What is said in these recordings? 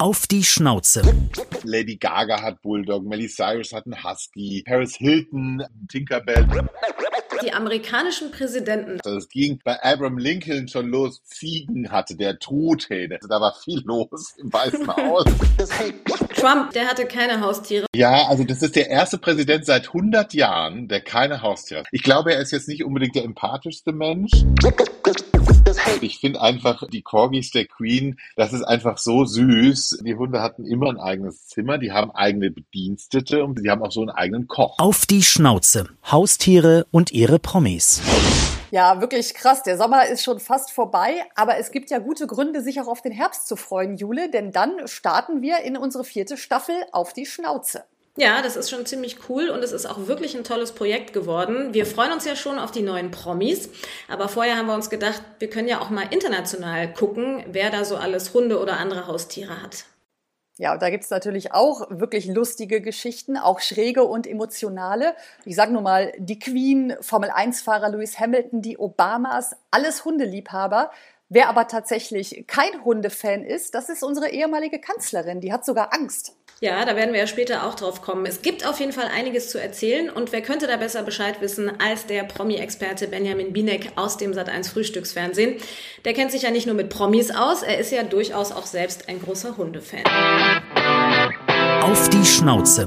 Auf die Schnauze. Lady Gaga hat Bulldog, Miley Cyrus hat einen Husky, Paris Hilton, Tinkerbell. Die amerikanischen Präsidenten. Also es ging bei Abraham Lincoln schon los. Ziegen hatte der Truthähne. Also da war viel los im Weißen Haus. Trump, der hatte keine Haustiere. Ja, also das ist der erste Präsident seit 100 Jahren, der keine Haustiere hat. Ich glaube, er ist jetzt nicht unbedingt der empathischste Mensch. Ich finde einfach die Corgis der Queen, das ist einfach so süß. Die Hunde hatten immer ein eigenes Zimmer, die haben eigene Bedienstete und die haben auch so einen eigenen Koch. Auf die Schnauze. Haustiere und ihre Promis. Ja, wirklich krass. Der Sommer ist schon fast vorbei, aber es gibt ja gute Gründe, sich auch auf den Herbst zu freuen, Jule, denn dann starten wir in unsere vierte Staffel auf die Schnauze. Ja, das ist schon ziemlich cool und es ist auch wirklich ein tolles Projekt geworden. Wir freuen uns ja schon auf die neuen Promis, aber vorher haben wir uns gedacht, wir können ja auch mal international gucken, wer da so alles Hunde oder andere Haustiere hat. Ja, und da gibt's natürlich auch wirklich lustige Geschichten, auch schräge und emotionale. Ich sage nur mal, die Queen, Formel-1-Fahrer Lewis Hamilton, die Obamas, alles Hundeliebhaber. Wer aber tatsächlich kein Hundefan ist, das ist unsere ehemalige Kanzlerin. Die hat sogar Angst. Ja, da werden wir ja später auch drauf kommen. Es gibt auf jeden Fall einiges zu erzählen und wer könnte da besser Bescheid wissen als der Promi-Experte Benjamin Binek aus dem Sat1 Frühstücksfernsehen. Der kennt sich ja nicht nur mit Promis aus, er ist ja durchaus auch selbst ein großer Hundefan. Auf die Schnauze.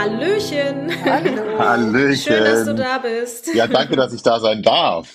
Hallöchen. Hallo. Hallöchen. Schön, dass du da bist. Ja, danke, dass ich da sein darf.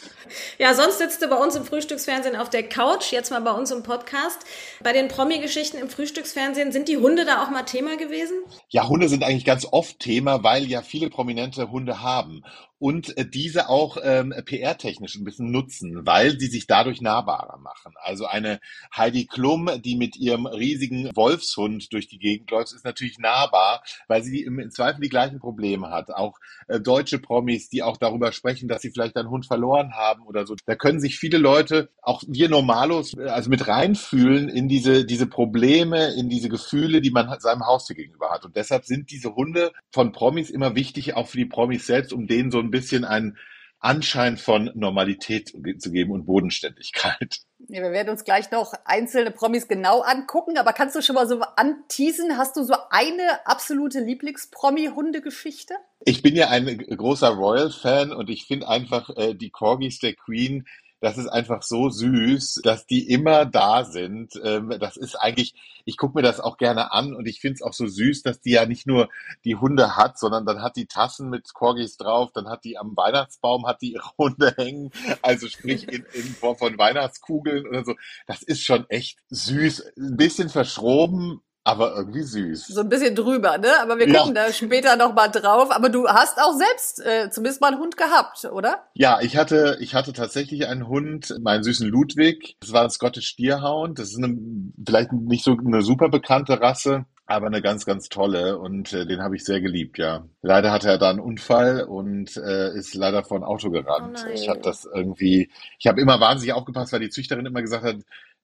Ja, sonst sitzt du bei uns im Frühstücksfernsehen auf der Couch, jetzt mal bei uns im Podcast. Bei den Promi-Geschichten im Frühstücksfernsehen, sind die Hunde da auch mal Thema gewesen? Ja, Hunde sind eigentlich ganz oft Thema, weil ja viele Prominente Hunde haben und äh, diese auch ähm, PR-technisch ein bisschen nutzen, weil sie sich dadurch nahbarer machen. Also eine Heidi Klum, die mit ihrem riesigen Wolfshund durch die Gegend läuft, ist natürlich nahbar, weil sie im, Zweifel die gleichen Probleme hat. Auch äh, deutsche Promis, die auch darüber sprechen, dass sie vielleicht einen Hund verloren haben oder so. Da können sich viele Leute, auch wir Normalos, äh, also mit reinfühlen in diese, diese Probleme, in diese Gefühle, die man seinem Haustier gegenüber hat. Und deshalb sind diese Hunde von Promis immer wichtig, auch für die Promis selbst, um denen so ein bisschen einen Anschein von Normalität zu geben und Bodenständigkeit. Ja, wir werden uns gleich noch einzelne Promis genau angucken, aber kannst du schon mal so anteasen? Hast du so eine absolute Lieblings-Promi-Hundegeschichte? Ich bin ja ein großer Royal-Fan und ich finde einfach äh, die Corgis der Queen das ist einfach so süß, dass die immer da sind. Ähm, das ist eigentlich, ich gucke mir das auch gerne an und ich finde es auch so süß, dass die ja nicht nur die Hunde hat, sondern dann hat die Tassen mit Corgis drauf, dann hat die am Weihnachtsbaum hat die ihre Hunde hängen, also sprich in, in Form von Weihnachtskugeln oder so. Das ist schon echt süß, ein bisschen verschroben, aber irgendwie süß. So ein bisschen drüber, ne? Aber wir gucken ja. da später noch mal drauf. Aber du hast auch selbst äh, zumindest mal einen Hund gehabt, oder? Ja, ich hatte, ich hatte tatsächlich einen Hund, meinen süßen Ludwig. Das war ein Scottish Deerhound. Das ist eine, vielleicht nicht so eine super bekannte Rasse. Aber eine ganz, ganz tolle und äh, den habe ich sehr geliebt, ja. Leider hatte er da einen Unfall und äh, ist leider vor ein Auto gerannt. Oh ich habe das irgendwie, ich habe immer wahnsinnig aufgepasst, weil die Züchterin immer gesagt hat,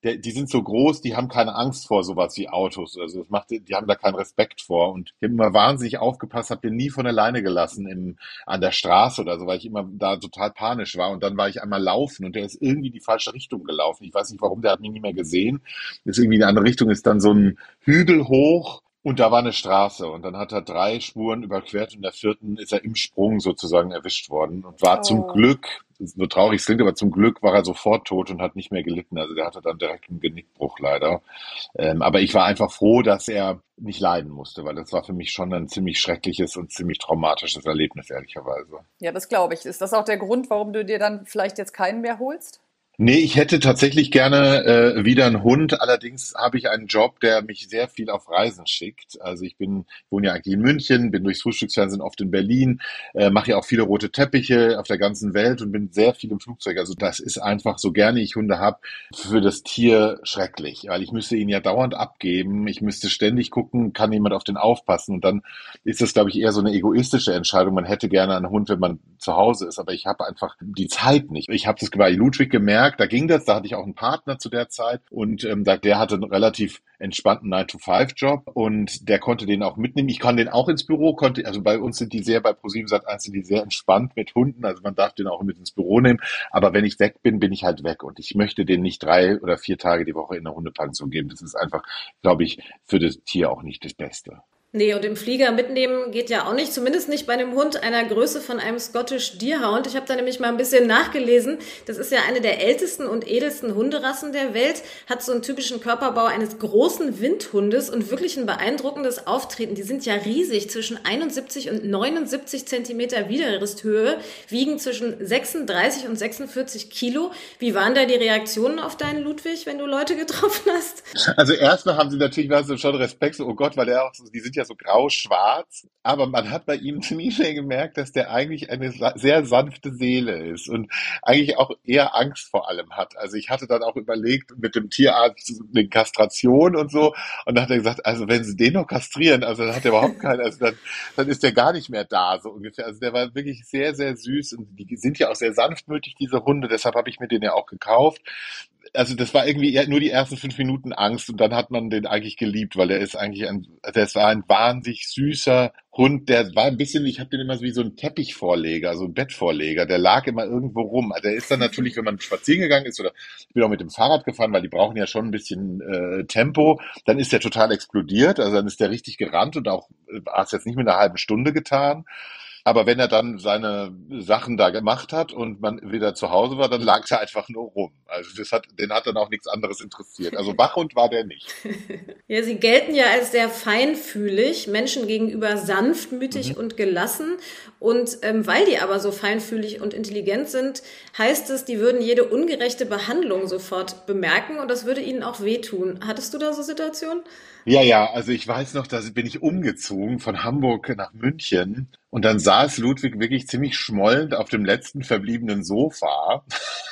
der, die sind so groß, die haben keine Angst vor sowas wie Autos. Also das macht, die haben da keinen Respekt vor. Und ich habe immer wahnsinnig aufgepasst, habe den nie von alleine gelassen im, an der Straße oder so, weil ich immer da total panisch war. Und dann war ich einmal laufen und der ist irgendwie die falsche Richtung gelaufen. Ich weiß nicht warum, der hat mich nie mehr gesehen. Ist irgendwie in eine andere Richtung, ist dann so ein Hügel hoch und da war eine Straße und dann hat er drei Spuren überquert und der vierten ist er im Sprung sozusagen erwischt worden und war Oh. zum Glück, so traurig es klingt, aber zum Glück war er sofort tot und hat nicht mehr gelitten. Also der hatte dann direkt einen Genickbruch leider. Ähm, aber ich war einfach froh, dass er nicht leiden musste, weil das war für mich schon ein ziemlich schreckliches und ziemlich traumatisches Erlebnis, ehrlicherweise. Ja, das glaube ich. Ist das auch der Grund, warum du dir dann vielleicht jetzt keinen mehr holst? Nee, ich hätte tatsächlich gerne äh, wieder einen Hund. Allerdings habe ich einen Job, der mich sehr viel auf Reisen schickt. Also ich bin wohne ja eigentlich in München, bin durchs Frühstücksfernsehen oft in Berlin, äh, mache ja auch viele rote Teppiche auf der ganzen Welt und bin sehr viel im Flugzeug. Also das ist einfach, so gerne ich Hunde habe, für das Tier schrecklich, weil ich müsste ihn ja dauernd abgeben. Ich müsste ständig gucken, kann jemand auf den aufpassen. Und dann ist das, glaube ich, eher so eine egoistische Entscheidung. Man hätte gerne einen Hund, wenn man zu Hause ist, aber ich habe einfach die Zeit nicht. Ich habe das bei Ludwig gemerkt, gemerkt, da ging das, da hatte ich auch einen Partner zu der Zeit und ähm, der hatte einen relativ entspannten 9-to-5-Job und der konnte den auch mitnehmen. Ich kann den auch ins Büro, konnte, also bei uns sind die sehr, bei ProSieben Sat 1 sind die sehr entspannt mit Hunden, also man darf den auch mit ins Büro nehmen, aber wenn ich weg bin, bin ich halt weg und ich möchte den nicht drei oder vier Tage die Woche in der Hundepension geben. Das ist einfach, glaube ich, für das Tier auch nicht das Beste. Nee, und im Flieger mitnehmen geht ja auch nicht, zumindest nicht bei einem Hund einer Größe von einem Scottish Deerhound. Ich habe da nämlich mal ein bisschen nachgelesen. Das ist ja eine der ältesten und edelsten Hunderassen der Welt, hat so einen typischen Körperbau eines großen Windhundes und wirklich ein beeindruckendes Auftreten. Die sind ja riesig, zwischen 71 und 79 Zentimeter Widerristhöhe, wiegen zwischen 36 und 46 Kilo. Wie waren da die Reaktionen auf deinen Ludwig, wenn du Leute getroffen hast? Also erstmal haben sie natürlich schon Respekt, so, oh Gott, weil der auch, die sind ja ja so grau-schwarz, aber man hat bei ihm ziemlich schnell gemerkt, dass der eigentlich eine sehr sanfte Seele ist und eigentlich auch eher Angst vor allem hat. Also ich hatte dann auch überlegt mit dem Tierarzt eine Kastration und so und dann hat er gesagt, also wenn sie den noch kastrieren, also dann hat er überhaupt keinen, also dann, dann ist der gar nicht mehr da, so ungefähr. Also der war wirklich sehr, sehr süß und die sind ja auch sehr sanftmütig, diese Hunde, deshalb habe ich mir den ja auch gekauft also das war irgendwie nur die ersten fünf Minuten Angst und dann hat man den eigentlich geliebt, weil er ist eigentlich ein, das war ein wahnsinnig süßer Hund, der war ein bisschen, ich habe den immer wie so ein Teppichvorleger, so ein Bettvorleger, der lag immer irgendwo rum. Also der ist dann natürlich, wenn man spazieren gegangen ist oder ich bin auch mit dem Fahrrad gefahren, weil die brauchen ja schon ein bisschen äh, Tempo, dann ist der total explodiert, also dann ist der richtig gerannt und auch äh, es jetzt nicht mit einer halben Stunde getan. Aber wenn er dann seine Sachen da gemacht hat und man wieder zu Hause war, dann lag er einfach nur rum. Also das hat, den hat dann auch nichts anderes interessiert. Also Wachhund war der nicht. Ja, sie gelten ja als sehr feinfühlig, Menschen gegenüber sanftmütig mhm. und gelassen. Und ähm, weil die aber so feinfühlig und intelligent sind, heißt es, die würden jede ungerechte Behandlung sofort bemerken und das würde ihnen auch wehtun. Hattest du da so Situationen? Ja, ja, also ich weiß noch, da bin ich umgezogen von Hamburg nach München und dann saß Ludwig wirklich ziemlich schmollend auf dem letzten verbliebenen Sofa,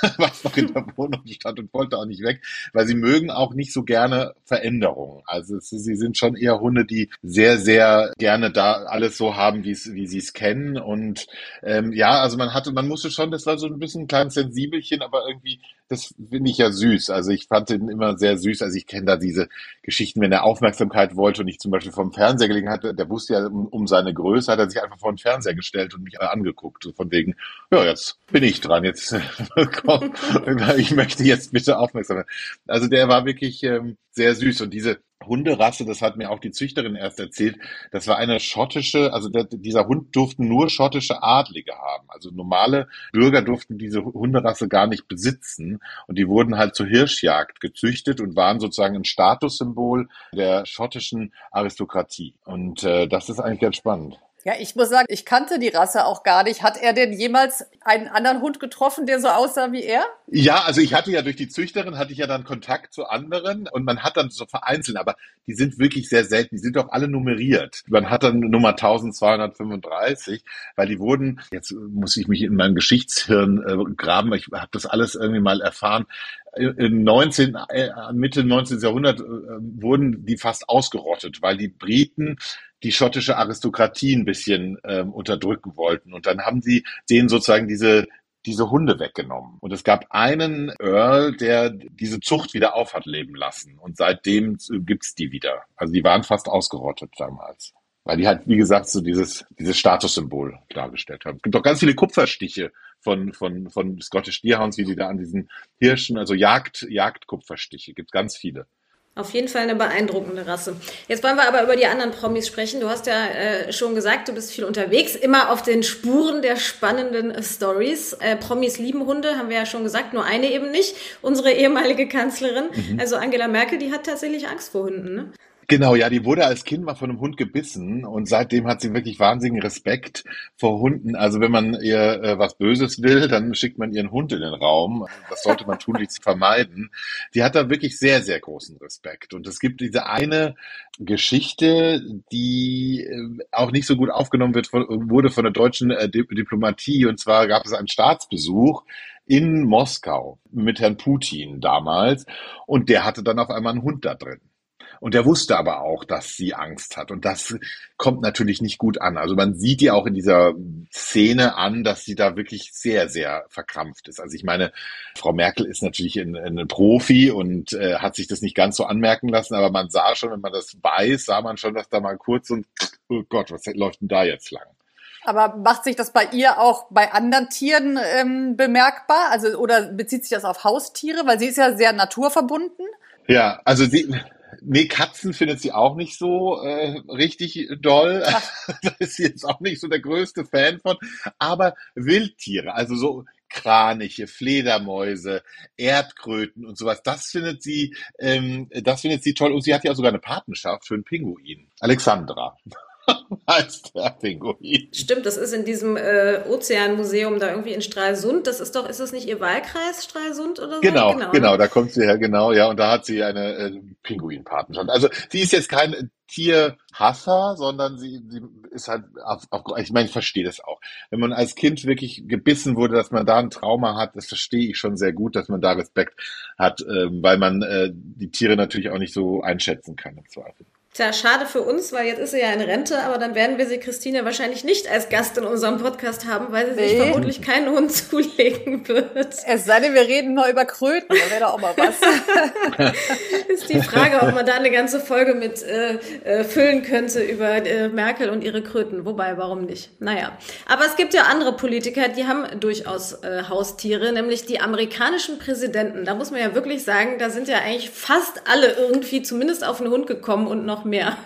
was noch in der Wohnung stand und wollte auch nicht weg, weil sie mögen auch nicht so gerne Veränderungen. Also es, sie sind schon eher Hunde, die sehr, sehr gerne da alles so haben, wie sie es kennen. Und ähm, ja, also man hatte, man musste schon, das war so ein bisschen ein kleines Sensibelchen, aber irgendwie das finde ich ja süß. Also ich fand ihn immer sehr süß. Also ich kenne da diese Geschichten, wenn er Aufmerksamkeit wollte und ich zum Beispiel vom Fernseher gelegen hatte, der wusste ja um, um seine Größe, hat er sich einfach vor den Fernseher gestellt und mich angeguckt. Von wegen, ja, jetzt bin ich dran, jetzt komm, ich möchte jetzt bitte Aufmerksamkeit. Also der war wirklich ähm, sehr süß und diese Hunderasse, das hat mir auch die Züchterin erst erzählt, das war eine schottische, also der, dieser Hund durften nur schottische Adlige haben. Also normale Bürger durften diese Hunderasse gar nicht besitzen und die wurden halt zur Hirschjagd gezüchtet und waren sozusagen ein Statussymbol der schottischen Aristokratie. Und äh, das ist eigentlich ganz spannend. Ja, ich muss sagen, ich kannte die Rasse auch gar nicht. Hat er denn jemals einen anderen Hund getroffen, der so aussah wie er? Ja, also ich hatte ja durch die Züchterin hatte ich ja dann Kontakt zu anderen und man hat dann so vereinzelt, aber die sind wirklich sehr selten. Die sind doch alle nummeriert. Man hat dann Nummer 1235, weil die wurden, jetzt muss ich mich in meinem Geschichtshirn äh, graben, ich habe das alles irgendwie mal erfahren, im 19, äh, Mitte 19. Jahrhundert äh, wurden die fast ausgerottet, weil die Briten die schottische Aristokratie ein bisschen ähm, unterdrücken wollten. Und dann haben sie denen sozusagen diese diese Hunde weggenommen. Und es gab einen Earl, der diese Zucht wieder auf hat leben lassen. Und seitdem gibt's die wieder. Also die waren fast ausgerottet damals. Weil die halt, wie gesagt, so dieses, dieses Statussymbol dargestellt haben. Es gibt auch ganz viele Kupferstiche von, von, von Scottish Deerhounds, wie die da an diesen Hirschen, also Jagd, Jagdkupferstiche, gibt ganz viele. Auf jeden Fall eine beeindruckende Rasse. Jetzt wollen wir aber über die anderen Promis sprechen. Du hast ja äh, schon gesagt, du bist viel unterwegs, immer auf den Spuren der spannenden äh, Stories. Äh, Promis lieben Hunde, haben wir ja schon gesagt, nur eine eben nicht. Unsere ehemalige Kanzlerin, mhm. also Angela Merkel, die hat tatsächlich Angst vor Hunden. Ne? Genau, ja, die wurde als Kind mal von einem Hund gebissen und seitdem hat sie wirklich wahnsinnigen Respekt vor Hunden. Also wenn man ihr äh, was Böses will, dann schickt man ihren Hund in den Raum. Das sollte man tunlichst vermeiden. Die hat da wirklich sehr, sehr großen Respekt. Und es gibt diese eine Geschichte, die äh, auch nicht so gut aufgenommen wird, wurde von der deutschen äh, Diplomatie. Und zwar gab es einen Staatsbesuch in Moskau mit Herrn Putin damals. Und der hatte dann auf einmal einen Hund da drin. Und er wusste aber auch, dass sie Angst hat. Und das kommt natürlich nicht gut an. Also man sieht ihr auch in dieser Szene an, dass sie da wirklich sehr, sehr verkrampft ist. Also ich meine, Frau Merkel ist natürlich ein, ein Profi und äh, hat sich das nicht ganz so anmerken lassen, aber man sah schon, wenn man das weiß, sah man schon, dass da mal kurz und, oh Gott, was läuft denn da jetzt lang? Aber macht sich das bei ihr auch bei anderen Tieren ähm, bemerkbar? Also oder bezieht sich das auf Haustiere? Weil sie ist ja sehr naturverbunden. Ja, also sie, Nee, Katzen findet sie auch nicht so äh, richtig doll. da ist sie jetzt auch nicht so der größte Fan von. Aber Wildtiere, also so Kraniche, Fledermäuse, Erdkröten und sowas, das findet sie, ähm, das findet sie toll. Und sie hat ja sogar eine Patenschaft für einen Pinguin. Alexandra. Heißt der Pinguin. Stimmt, das ist in diesem äh, Ozeanmuseum da irgendwie in Stralsund. Das ist doch, ist das nicht ihr Wahlkreis, Stralsund oder so? Genau, genau, genau da kommt sie her, genau, ja, und da hat sie eine äh, Pinguinpatenschaft. Also sie ist jetzt kein Tierhasser, sondern sie, sie ist halt, auf, auf, ich meine, ich verstehe das auch. Wenn man als Kind wirklich gebissen wurde, dass man da ein Trauma hat, das verstehe ich schon sehr gut, dass man da Respekt hat, äh, weil man äh, die Tiere natürlich auch nicht so einschätzen kann im Zweifel. Tja, schade für uns, weil jetzt ist sie ja in Rente, aber dann werden wir sie Christine wahrscheinlich nicht als Gast in unserem Podcast haben, weil sie nee. sich vermutlich keinen Hund zulegen wird. Es sei denn, wir reden nur über Kröten, da wäre doch auch mal was. ist die Frage, ob man da eine ganze Folge mit äh, äh, füllen könnte über äh, Merkel und ihre Kröten. Wobei, warum nicht? Naja. Aber es gibt ja andere Politiker, die haben durchaus äh, Haustiere, nämlich die amerikanischen Präsidenten. Da muss man ja wirklich sagen, da sind ja eigentlich fast alle irgendwie zumindest auf einen Hund gekommen und noch noch mehr.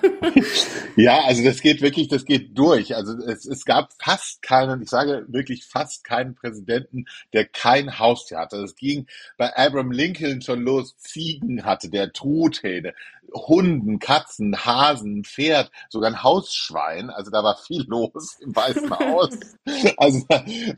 ja, also das geht wirklich, das geht durch. Also es, es gab fast keinen, ich sage wirklich fast keinen Präsidenten, der kein Haustier hatte. Das ging bei Abraham Lincoln schon los, Ziegen hatte, der Truthähne, Hunden, Katzen, Hasen, Pferd, sogar ein Hausschwein. Also da war viel los im Weißen Haus. also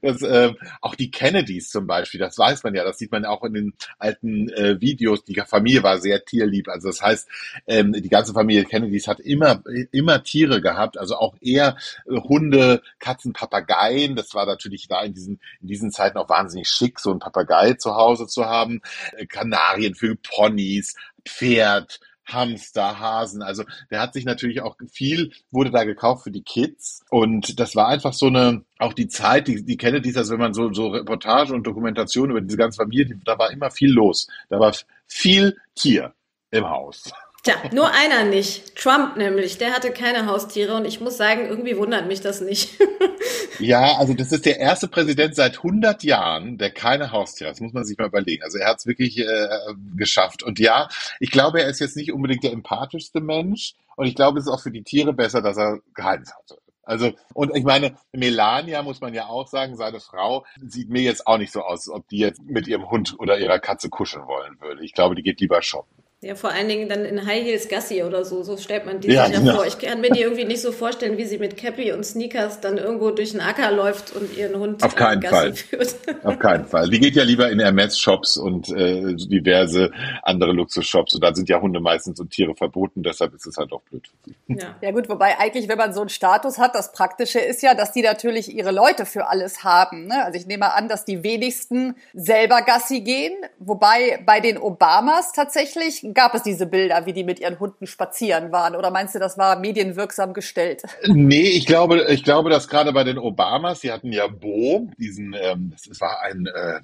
das, äh, auch die Kennedys zum Beispiel, das weiß man ja, das sieht man auch in den alten äh, Videos. Die Familie war sehr tierlieb. Also das heißt, ähm, die ganze Familie Kennedys hat immer, immer Tiere gehabt. Also auch eher äh, Hunde, Katzen, Papageien. Das war natürlich da in diesen, in diesen Zeiten auch wahnsinnig schick, so ein Papagei zu Hause zu haben. Äh, Kanarienvögel, Ponys, Pferd, Hamster, Hasen. Also der hat sich natürlich auch viel, wurde da gekauft für die Kids. Und das war einfach so eine, auch die Zeit, die, die Kennedys, also wenn man so, so Reportage und Dokumentation über diese ganze Familie, da war immer viel los. Da war viel Tier im Haus. Tja, nur einer nicht. Trump nämlich, der hatte keine Haustiere und ich muss sagen, irgendwie wundert mich das nicht. ja, also das ist der erste Präsident seit 100 Jahren, der keine Haustiere hat. Das muss man sich mal überlegen. Also er hat es wirklich äh, geschafft. Und ja, ich glaube, er ist jetzt nicht unbedingt der empathischste Mensch und ich glaube, es ist auch für die Tiere besser, dass er keins hatte. Also, und ich meine, Melania, muss man ja auch sagen, seine Frau, sieht mir jetzt auch nicht so aus, ob die jetzt mit ihrem Hund oder ihrer Katze kuscheln wollen würde. Ich glaube, die geht lieber shoppen. Ja, vor allen Dingen dann in High Heels Gassi oder so, so stellt man die ja, sich ja genau. vor. Ich kann mir die irgendwie nicht so vorstellen, wie sie mit Cappy und Sneakers dann irgendwo durch den Acker läuft und ihren Hund Auf keinen Gassi Fall. führt. Auf keinen Fall. Die geht ja lieber in Hermes-Shops und äh, diverse andere Luxus-Shops und da sind ja Hunde meistens und Tiere verboten, deshalb ist es halt auch blöd. Ja. ja gut, wobei eigentlich, wenn man so einen Status hat, das Praktische ist ja, dass die natürlich ihre Leute für alles haben. Ne? Also ich nehme an, dass die wenigsten selber Gassi gehen, wobei bei den Obamas tatsächlich gab es diese Bilder wie die mit ihren Hunden spazieren waren. Oder meinst du, das war medienwirksam gestellt? Nee, ich glaube, ich glaube, dass gerade bei den Obamas, sie hatten ja Bo, diesen, ähm, das war ein, äh,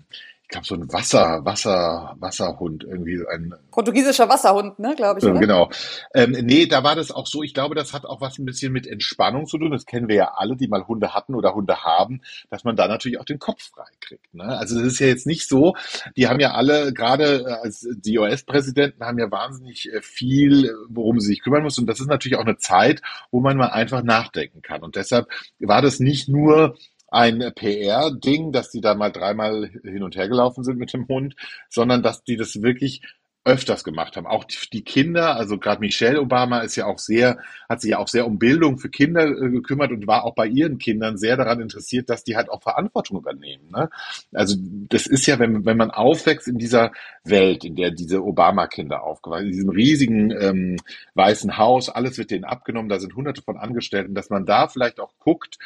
glaube, so ein Wasser, Wasser, Wasserhund, irgendwie ein portugiesischer Wasserhund, ne, glaube ich. Oder? Genau. Ähm, nee, da war das auch so. Ich glaube, das hat auch was ein bisschen mit Entspannung zu tun. Das kennen wir ja alle, die mal Hunde hatten oder Hunde haben, dass man da natürlich auch den Kopf frei kriegt. Ne? Also das ist ja jetzt nicht so. Die haben ja alle, gerade äh, als die US-Präsidenten, haben ja wahnsinnig äh, viel, worum sie sich kümmern müssen. Und das ist natürlich auch eine Zeit, wo man mal einfach nachdenken kann. Und deshalb war das nicht nur ein PR-Ding, dass die da mal dreimal hin und her gelaufen sind mit dem Hund, sondern dass die das wirklich öfters gemacht haben. Auch die Kinder, also gerade Michelle Obama ist ja auch sehr, hat sich ja auch sehr um Bildung für Kinder äh, gekümmert und war auch bei ihren Kindern sehr daran interessiert, dass die halt auch Verantwortung übernehmen. Ne? Also das ist ja, wenn, wenn man aufwächst in dieser Welt, in der diese Obama-Kinder aufgewachsen, in diesem riesigen ähm, weißen Haus, alles wird denen abgenommen, da sind hunderte von Angestellten, dass man da vielleicht auch guckt,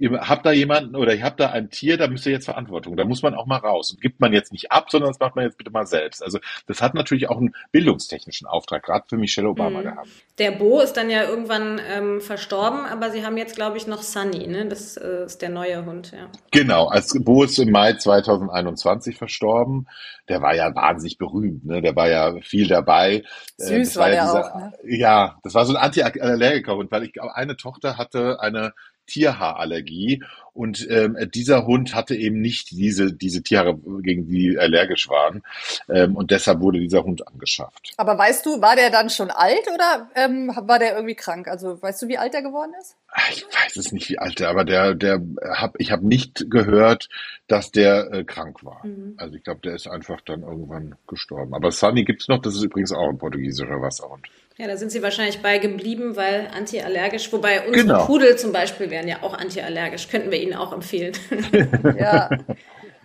habt da jemanden oder ihr habt da ein Tier, da müsst ihr jetzt Verantwortung. Da muss man auch mal raus. Und gibt man jetzt nicht ab, sondern das macht man jetzt bitte mal selbst. Also das hat natürlich auch einen bildungstechnischen Auftrag, gerade für Michelle Obama mhm. gehabt. Der Bo ist dann ja irgendwann ähm, verstorben, aber sie haben jetzt, glaube ich, noch Sunny, ne? Das äh, ist der neue Hund, ja. Genau, als Bo ist im Mai 2021 verstorben. Der war ja wahnsinnig berühmt, ne? Der war ja viel dabei. Äh, Süß äh, war, war ja der dieser, auch, ne? Ja, das war so ein Anti-Allergiker-Hund, weil ich eine Tochter hatte eine Tierhaarallergie und ähm, dieser Hund hatte eben nicht diese, diese Tiere, gegen die allergisch waren ähm, und deshalb wurde dieser Hund angeschafft. Aber weißt du, war der dann schon alt oder ähm, war der irgendwie krank? Also weißt du, wie alt er geworden ist? Ich weiß es nicht, wie alt der, aber der, der hab, ich habe nicht gehört, dass der äh, krank war. Mhm. Also ich glaube, der ist einfach dann irgendwann gestorben. Aber Sunny gibt's noch, das ist übrigens auch ein portugiesischer Wasserhund. Ja, da sind sie wahrscheinlich bei geblieben, weil antiallergisch, wobei unsere genau. Pudel zum Beispiel wären ja auch antiallergisch, könnten wir ihnen auch empfehlen. ja.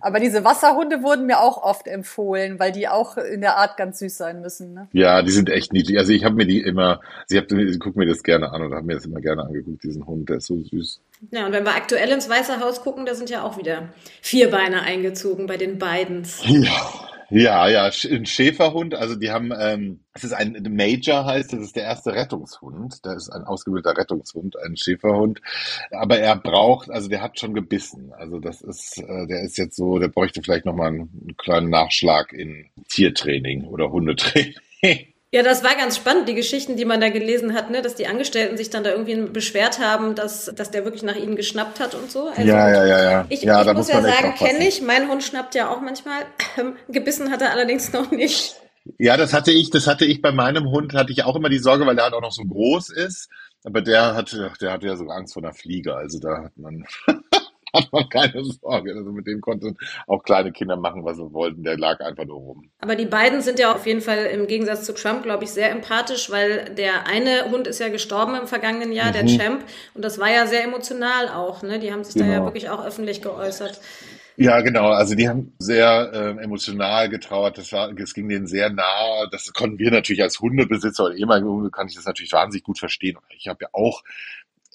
Aber diese Wasserhunde wurden mir auch oft empfohlen, weil die auch in der Art ganz süß sein müssen. Ne? Ja, die sind echt niedlich. Also ich habe mir die immer, sie hab, guck mir das gerne an oder habe mir das immer gerne angeguckt, diesen Hund, der ist so süß. Ja, und wenn wir aktuell ins Weiße Haus gucken, da sind ja auch wieder vier Beine eingezogen bei den beiden. Ja. Ja, ja, ein Schäferhund, also die haben, ähm, es ist ein Major heißt, das ist der erste Rettungshund. Da ist ein ausgebildeter Rettungshund, ein Schäferhund. Aber er braucht, also der hat schon gebissen. Also das ist, äh, der ist jetzt so, der bräuchte vielleicht nochmal einen, einen kleinen Nachschlag in Tiertraining oder Hundetraining. Ja, das war ganz spannend, die Geschichten, die man da gelesen hat, ne, dass die Angestellten sich dann da irgendwie beschwert haben, dass, dass der wirklich nach ihnen geschnappt hat und so. Also ja, ja, ja, ja. Ich, ja, ich muss, muss ja sagen, kenne ich. Mein Hund schnappt ja auch manchmal. Gebissen hat er allerdings noch nicht. Ja, das hatte ich, das hatte ich bei meinem Hund, hatte ich auch immer die Sorge, weil der halt auch noch so groß ist. Aber der hatte, der hatte ja sogar Angst vor einer Fliege. Also da hat man hat man keine Sorge. Also mit dem konnten auch kleine Kinder machen, was sie wollten. Der lag einfach nur rum. Aber die beiden sind ja auf jeden Fall im Gegensatz zu Trump, glaube ich, sehr empathisch, weil der eine Hund ist ja gestorben im vergangenen Jahr, mhm. der Champ. Und das war ja sehr emotional auch. Ne? Die haben sich genau. da ja genau. wirklich auch öffentlich geäußert. Ja, genau. Also die haben sehr äh, emotional getrauert. Das war, es ging denen sehr nah. Das konnten wir natürlich als Hundebesitzer oder ehemalige Hunde kann ich das natürlich wahnsinnig gut verstehen. Ich habe ja auch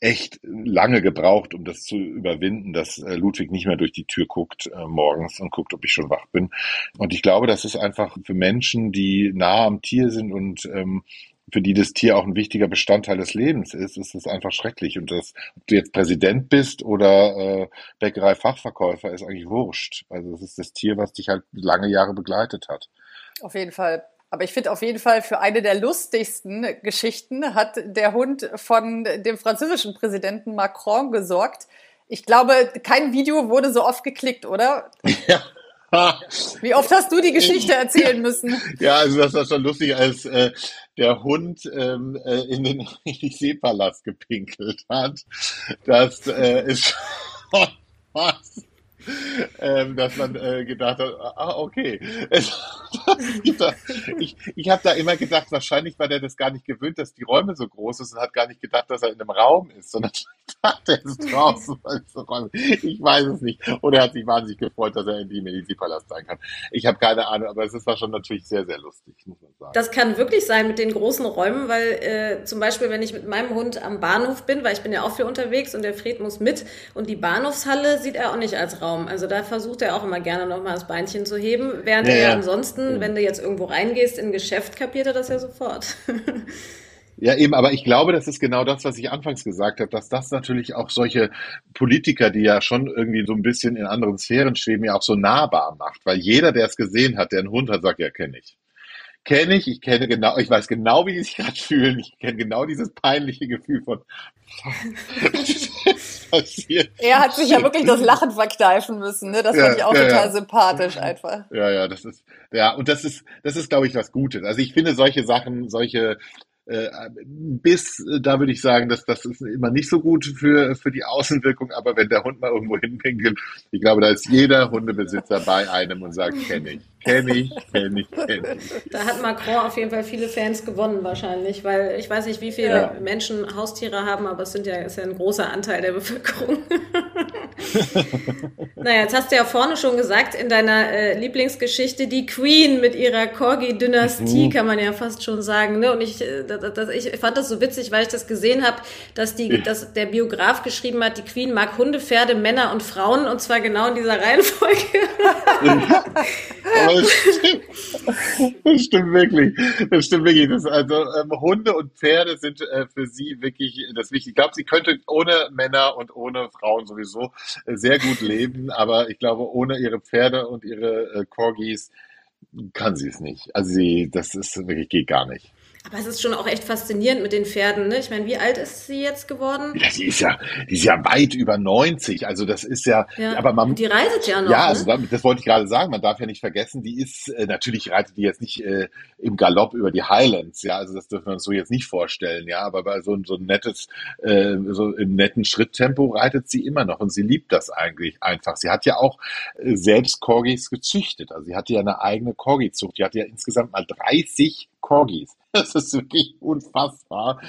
echt lange gebraucht, um das zu überwinden, dass äh, Ludwig nicht mehr durch die Tür guckt äh, morgens und guckt, ob ich schon wach bin. Und ich glaube, das ist einfach für Menschen, die nah am Tier sind und ähm, für die das Tier auch ein wichtiger Bestandteil des Lebens ist, ist es einfach schrecklich. Und das, ob du jetzt Präsident bist oder äh, Bäckerei-Fachverkäufer, ist eigentlich wurscht. Also es ist das Tier, was dich halt lange Jahre begleitet hat. Auf jeden Fall. Aber ich finde auf jeden Fall für eine der lustigsten Geschichten hat der Hund von dem französischen Präsidenten Macron gesorgt. Ich glaube, kein Video wurde so oft geklickt, oder? Ja. Wie oft hast du die Geschichte erzählen müssen? Ja, also das war schon lustig, als äh, der Hund ähm, äh, in den Élysée-Palast gepinkelt hat. Das äh, ist was ähm, dass man äh, gedacht hat, ah, okay. ich ich habe da immer gedacht, wahrscheinlich war der das gar nicht gewöhnt, dass die Räume so groß sind und hat gar nicht gedacht, dass er in einem Raum ist, sondern dachte, er ist draußen. Ich weiß es nicht. Und er hat sich wahnsinnig gefreut, dass er in die Medizinpalast sein kann. Ich habe keine Ahnung, aber es war schon natürlich sehr, sehr lustig, muss man sagen. Das kann wirklich sein mit den großen Räumen, weil äh, zum Beispiel, wenn ich mit meinem Hund am Bahnhof bin, weil ich bin ja auch viel unterwegs und der Fred muss mit und die Bahnhofshalle sieht er auch nicht als Raum. Also da versucht er auch immer gerne nochmal das Beinchen zu heben, während ja, er ja. ansonsten, wenn du jetzt irgendwo reingehst in ein Geschäft, kapiert er das ja sofort. Ja, eben, aber ich glaube, das ist genau das, was ich anfangs gesagt habe, dass das natürlich auch solche Politiker, die ja schon irgendwie so ein bisschen in anderen Sphären schweben, ja auch so nahbar macht. Weil jeder, der es gesehen hat, der einen Hund hat, sagt, ja, kenne ich. Kenne ich, ich kenne genau, ich weiß genau, wie die sich gerade fühlen. Ich kenne genau dieses peinliche Gefühl von, passiert. Er hat sich ja wirklich das Lachen verkneifen müssen, ne? Das ja, fand ich auch ja, total ja. sympathisch einfach. Ja, ja, das ist, ja, und das ist, das ist, glaube ich, was Gutes. Also ich finde solche Sachen, solche Äh, bis, äh, da würde ich sagen, dass das ist immer nicht so gut für, für die Außenwirkung, aber wenn der Hund mal irgendwo hinpinkelt, ich glaube, da ist jeder Hundebesitzer bei einem und sagt, kenne ich. Kenne ich, kenne ich, kenne ich. Da hat Macron auf jeden Fall viele Fans gewonnen wahrscheinlich, weil ich weiß nicht, wie viele ja. Menschen Haustiere haben, aber es sind ja, ist ja ein großer Anteil der Bevölkerung. naja, jetzt hast du ja vorne schon gesagt, in deiner äh, Lieblingsgeschichte, die Queen mit ihrer Corgi-Dynastie, mhm. kann man ja fast schon sagen. Ne? Und ich, äh, das, das, ich fand das so witzig, weil ich das gesehen habe, dass, die, dass der Biograf geschrieben hat, die Queen mag Hunde, Pferde, Männer und Frauen und zwar genau in dieser Reihenfolge. das stimmt. Das stimmt wirklich. Das stimmt wirklich. Das, also ähm, Hunde und Pferde sind äh, für sie wirklich das Wichtige. Ich glaube, sie könnte ohne Männer und ohne Frauen sowieso äh, sehr gut leben, aber ich glaube, ohne ihre Pferde und ihre äh, Corgis kann sie es nicht. Also sie, das ist wirklich geht gar nicht. Aber es ist schon auch echt faszinierend mit den Pferden, ne? Ich meine, wie alt ist sie jetzt geworden? Ja, sie ist ja, die ist ja weit über 90. Also das ist ja, ja. aber man. Die reitet ja noch. Ja, also ne? das wollte ich gerade sagen. Man darf ja nicht vergessen, die ist, äh, natürlich reitet die jetzt nicht äh, im Galopp über die Highlands, ja. Also das dürfen wir uns so jetzt nicht vorstellen, ja. Aber bei so, so ein nettes, äh, so im netten Schritttempo reitet sie immer noch und sie liebt das eigentlich einfach. Sie hat ja auch äh, selbst Corgis gezüchtet. Also sie hatte ja eine eigene Corgi-Zucht. Die hatte ja insgesamt mal 30 Corgis. Das ist wirklich unfassbar.